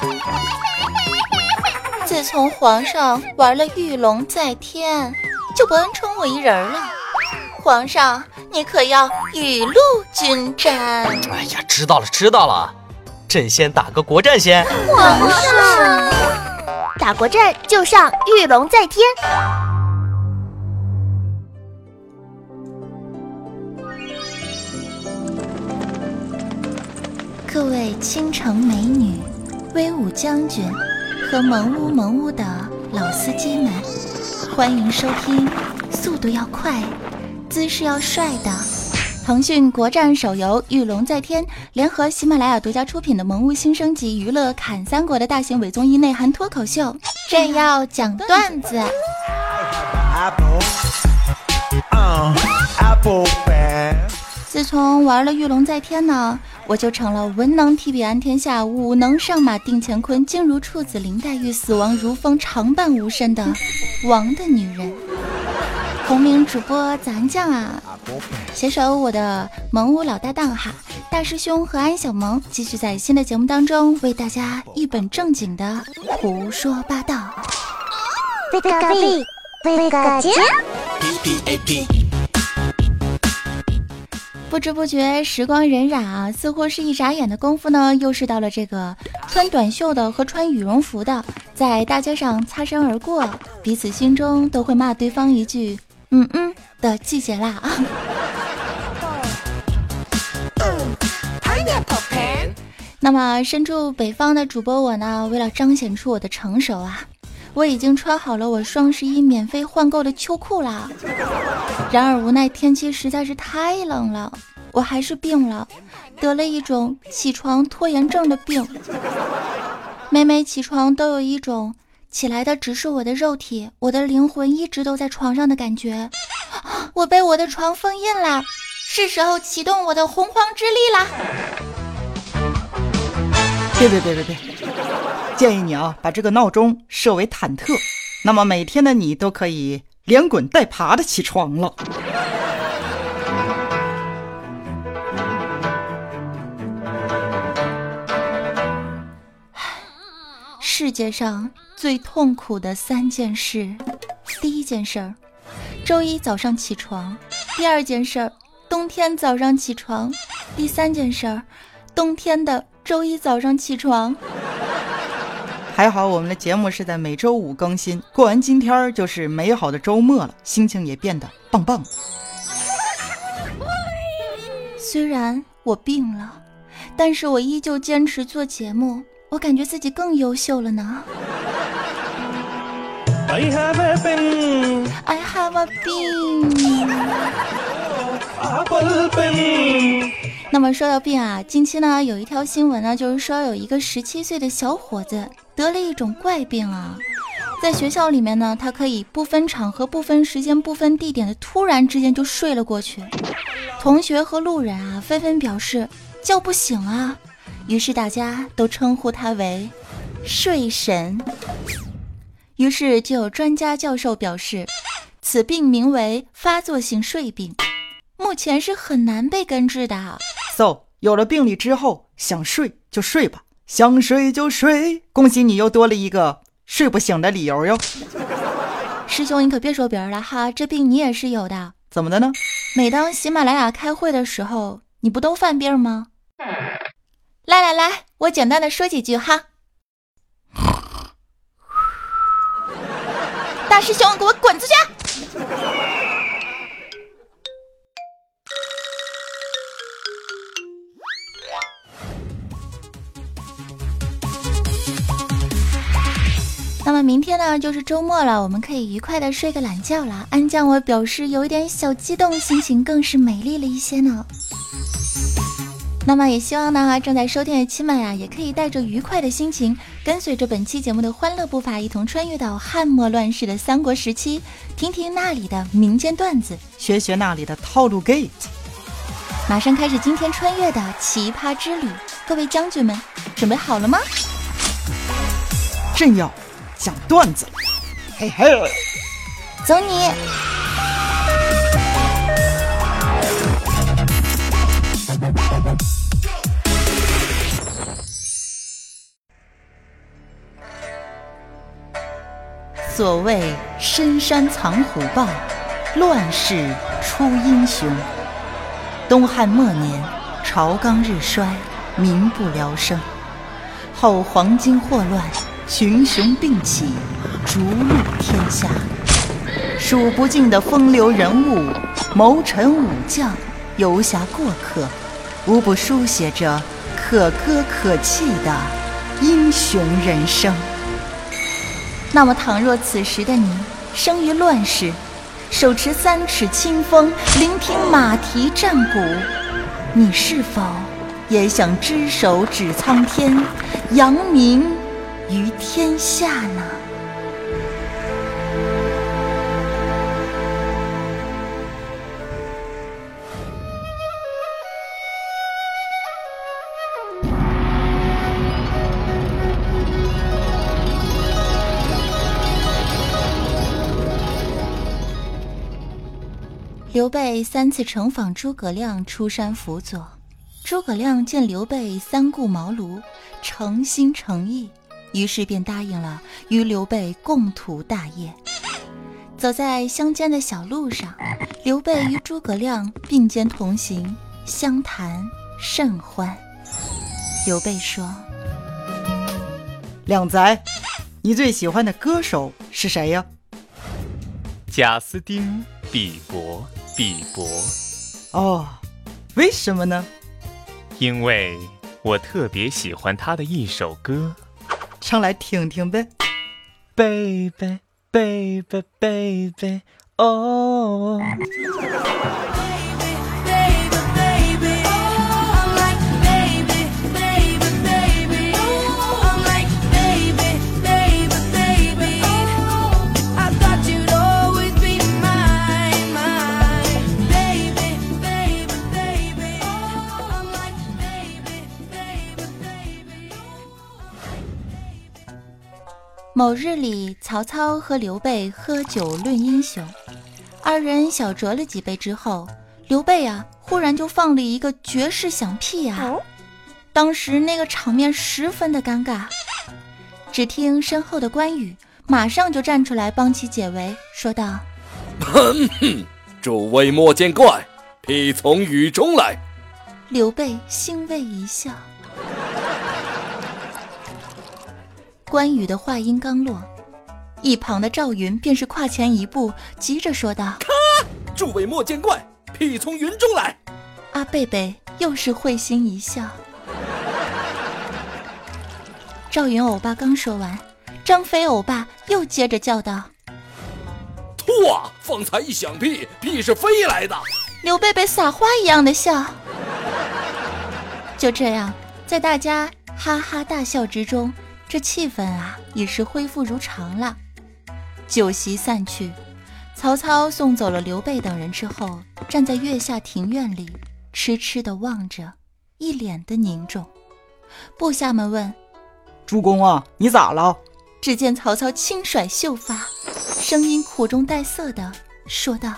自从皇上玩了玉龙在天，就不恩宠我一人了。皇上，你可要雨露均沾。哎呀，知道了知道了，朕先打个国战先。皇上，打国战就上玉龙在天。各位倾城美女、威武将军和萌屋萌屋的老司机们，欢迎收听速度要快、姿势要帅的腾讯国战手游《御龙在天》联合喜马拉雅独家出品的萌物新升级娱乐砍三国的大型伪综艺内涵脱口秀。朕要讲段子。自从玩了《御龙在天》呢。我就成了文能提笔安天下，武能上马定乾坤，静如处子，林黛玉，死亡如风，常伴无身的王的女人。同名主播咱酱啊，携手我的萌物老搭档哈，大师兄和安小萌，继续在新的节目当中为大家一本正经的胡说八道。不知不觉，时光荏苒啊，似乎是一眨眼的功夫呢，又是到了这个穿短袖的和穿羽绒服的在大街上擦身而过，彼此心中都会骂对方一句“嗯嗯”的季节啦啊。那么身处北方的主播我呢，为了彰显出我的成熟啊。我已经穿好了我双十一免费换购的秋裤啦，然而无奈天气实在是太冷了，我还是病了，得了一种起床拖延症的病。每每起床都有一种起来的只是我的肉体，我的灵魂一直都在床上的感觉。我被我的床封印了，是时候启动我的洪荒之力啦！别别别别别！建议你啊，把这个闹钟设为忐忑，那么每天的你都可以连滚带爬的起床了。世界上最痛苦的三件事：第一件事儿，周一早上起床；第二件事儿，冬天早上起床；第三件事儿，冬天的周一早上起床。还好我们的节目是在每周五更新，过完今天儿就是美好的周末了，心情也变得棒棒。虽然我病了，但是我依旧坚持做节目，我感觉自己更优秀了呢。I have a pen. I have a pen. 那么说到病啊，近期呢有一条新闻呢，就是说有一个十七岁的小伙子。得了一种怪病啊，在学校里面呢，他可以不分场合、不分时间、不分地点的突然之间就睡了过去。同学和路人啊纷纷表示叫不醒啊，于是大家都称呼他为睡神。于是就有专家教授表示，此病名为发作性睡病，目前是很难被根治的。So，有了病理之后，想睡就睡吧。想睡就睡，恭喜你又多了一个睡不醒的理由哟。师兄，你可别说别人了哈，这病你也是有的。怎么的呢？每当喜马拉雅开会的时候，你不都犯病吗？来来来，我简单的说几句哈。大师兄，给我滚出去！那么明天呢，就是周末了，我们可以愉快的睡个懒觉了。安酱，我表示有一点小激动，心情更是美丽了一些呢。那么也希望呢，正在收听的亲们呀，也可以带着愉快的心情，跟随着本期节目的欢乐步伐，一同穿越到汉末乱世的三国时期，听听那里的民间段子，学学那里的套路 gate。马上开始今天穿越的奇葩之旅，各位将军们，准备好了吗？朕要。讲段子。嘿嘿。走你。所谓深山藏虎豹乱世出英雄。东汉末年朝纲日衰民不聊生。后黄巾祸乱群雄并起，逐鹿天下。数不尽的风流人物、谋臣武将、游侠过客，无不书写着可歌可泣的英雄人生。那么，倘若此时的你生于乱世，手持三尺清风，聆听马蹄战鼓，你是否也想只手指苍天，扬名于天下呢？刘备三次诚访诸葛亮出山辅佐，诸葛亮见刘备三顾茅庐，诚心诚意，于是便答应了与刘备共图大业。走在乡间的小路上，刘备与诸葛亮并肩同行，相谈甚欢。刘备说：“靓仔，你最喜欢的歌手是谁呀？”贾斯汀·比伯。比伯，哦，为什么呢？因为我特别喜欢他的一首歌，唱来听听呗。Baby，baby，baby，哦。某日里，曹操和刘备喝酒论英雄，二人小酌了几杯之后，刘备啊，忽然就放了一个绝世响屁啊！当时那个场面十分的尴尬。只听身后的关羽马上就站出来帮其解围，说道：“诸位莫见怪，屁从雨中来。”刘备欣慰一笑。关羽的话音刚落，一旁的赵云便是跨前一步，急着说道：“咔！诸位莫见怪，屁从云中来。”阿贝贝又是会心一笑。赵云欧巴刚说完，张飞欧巴又接着叫道：“错！方才一响屁，屁是飞来的。”刘贝贝撒花一样的笑。就这样，在大家哈哈大笑之中。这气氛啊，也是恢复如常了。酒席散去，曹操送走了刘备等人之后，站在月下庭院里，痴痴地望着，一脸的凝重。部下们问：“主公啊，你咋了？”只见曹操轻甩秀发，声音苦中带涩的说道：“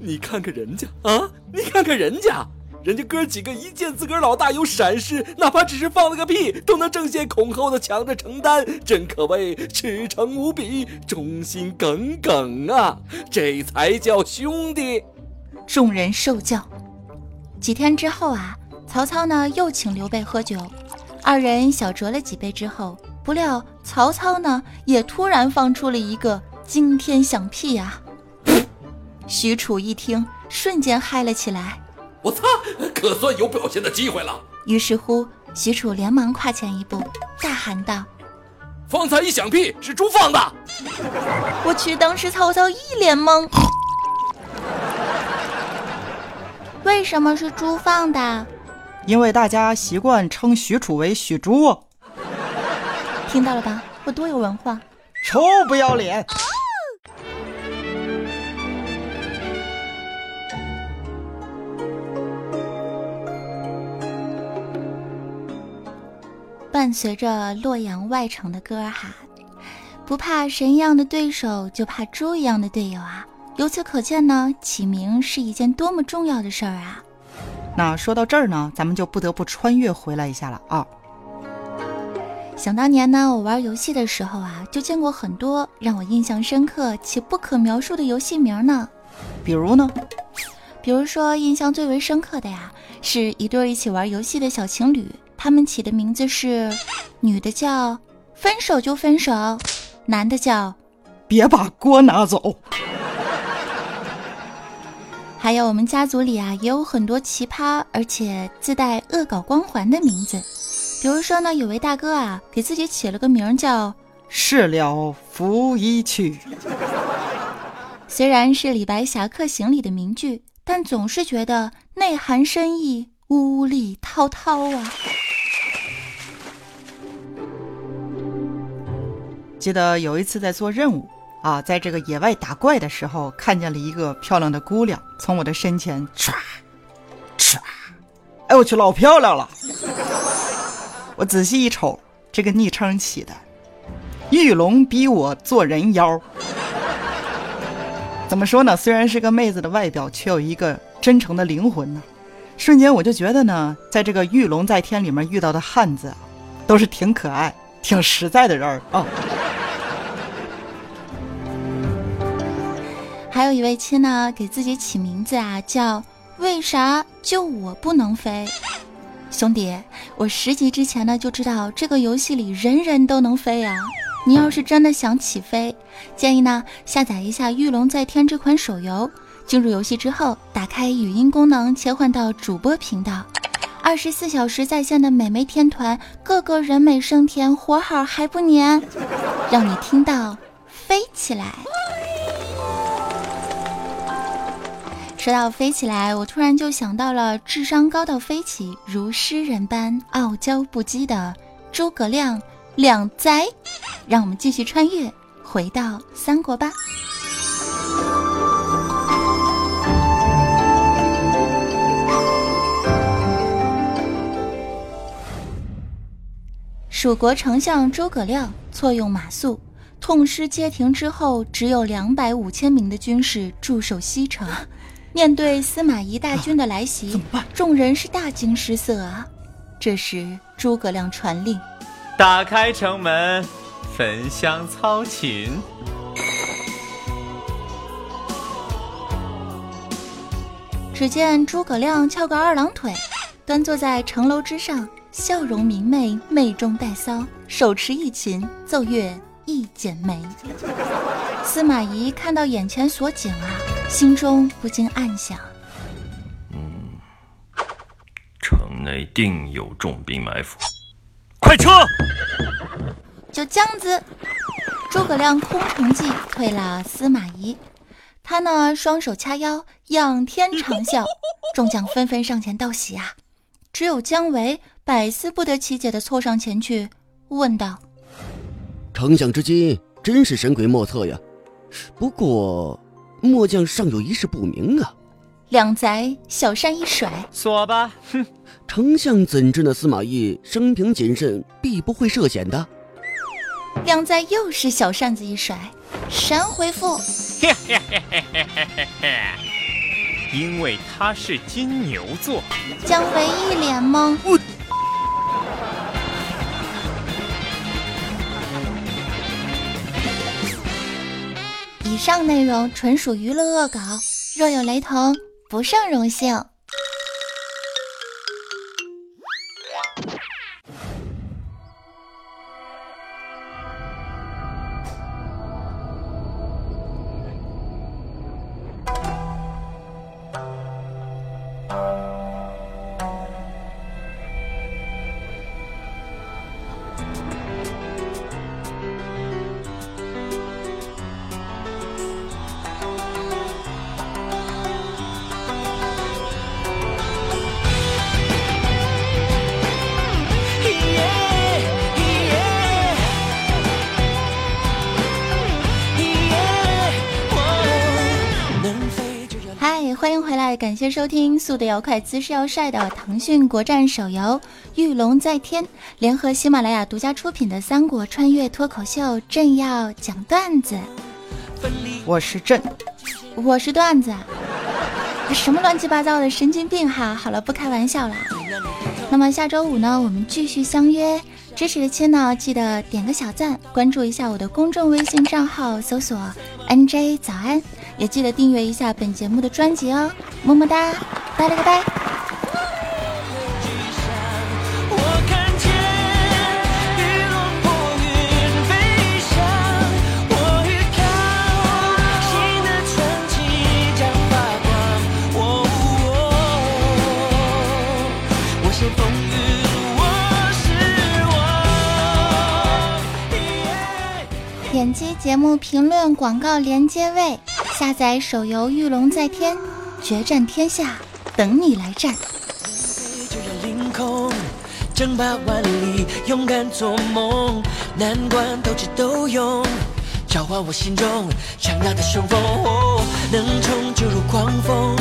你看看人家啊，你看看人家。”人家哥几个一见自个儿老大有闪失，哪怕只是放了个屁，都能争先恐后的抢着承担，真可谓赤诚无比，忠心耿耿啊！这才叫兄弟。众人受教。几天之后啊，曹操呢又请刘备喝酒，二人小酌了几杯之后，不料曹操呢也突然放出了一个惊天响屁啊！许褚一听，瞬间嗨了起来。我擦，可算有表现的机会了。于是乎，许褚连忙跨前一步，大喊道：“方才一响屁是猪放的！”我去，当时曹操一脸懵。为什么是猪放的？因为大家习惯称许褚为许猪。听到了吧？我多有文化！臭不要脸！伴随着洛阳外城的歌儿哈，不怕神一样的对手，就怕猪一样的队友啊！由此可见呢，起名是一件多么重要的事儿啊！那说到这儿呢，咱们就不得不穿越回来一下了啊！想当年呢，我玩游戏的时候啊，就见过很多让我印象深刻且不可描述的游戏名呢。比如呢？比如说，印象最为深刻的呀，是一对一起玩游戏的小情侣，他们起的名字是：女的叫“分手就分手”，男的叫“别把锅拿走”。还有我们家族里啊，也有很多奇葩而且自带恶搞光环的名字。比如说呢，有位大哥啊，给自己起了个名叫“事了拂衣去”，虽然是李白《侠客行》里的名句。但总是觉得内涵深意，呜里滔滔啊！记得有一次在做任务啊，在这个野外打怪的时候，看见了一个漂亮的姑娘从我的身前唰唰，哎我去，老漂亮了！我仔细一瞅，这个昵称起的“玉龙逼我做人妖”。怎么说呢？虽然是个妹子的外表，却有一个真诚的灵魂呢。瞬间我就觉得呢，在这个《玉龙在天》里面遇到的汉子，都是挺可爱、挺实在的人儿啊。还有一位亲呢，给自己起名字啊，叫“为啥就我不能飞”？兄弟，我十级之前呢就知道这个游戏里人人都能飞啊。你要是真的想起飞，建议呢下载一下《御龙在天》这款手游。进入游戏之后，打开语音功能，切换到主播频道，二十四小时在线的美眉天团，个个人美声甜，活好还不粘，让你听到飞起来。说到飞起来，我突然就想到了智商高到飞起，如诗人般傲娇不羁的诸葛亮。两灾，让我们继续穿越，回到三国吧。蜀国丞相诸葛亮错用马谡，痛失街亭之后，只有两百五千名的军士驻守西城。面对司马懿大军的来袭，众人是大惊失色啊！这时诸葛亮传令。打开城门，焚香操琴。只见诸葛亮翘个二郎腿，端坐在城楼之上，笑容明媚，媚中带骚，手持一琴，奏乐一剪梅。司马懿看到眼前所景啊，心中不禁暗想：嗯，城内定有重兵埋伏。快撤！就这样子，诸葛亮空城计退了司马懿。他呢，双手掐腰，仰天长啸。众将纷纷上前道喜啊。只有姜维百思不得其解的凑上前去，问道：“丞相之计真是神鬼莫测呀！不过，末将尚有一事不明啊。”两贼小扇一甩，锁吧！哼。丞相怎知那司马懿生平谨慎，必不会涉险的？两宅又是小扇子一甩，神回复：因为他是金牛座。姜维一脸懵。以上内容纯属娱乐恶搞，若有雷同，不胜荣幸。回来，感谢收听速度要快、姿势要帅的腾讯国战手游《御龙在天》，联合喜马拉雅独家出品的三国穿越脱口秀。朕要讲段子，我是朕，我是段子，什么乱七八糟的神经病哈！好了，不开玩笑了。那么下周五呢，我们继续相约。支持的亲呢，记得点个小赞，关注一下我的公众微信账号，搜索 NJ 早安，也记得订阅一下本节目的专辑哦，么么哒，拜了个拜。点击节目评论广告连接位，下载手游《御龙在天》，决战天下，等你来战。争霸万里，勇敢做梦，难关斗智斗勇，召唤我心中强大的雄风。能冲就如狂风，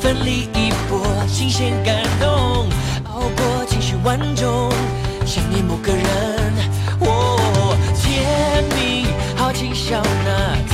奋力一搏，新鲜感动，熬过情绪万种，想念某个人。笑纳，听天下，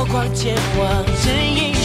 刀光剑望真英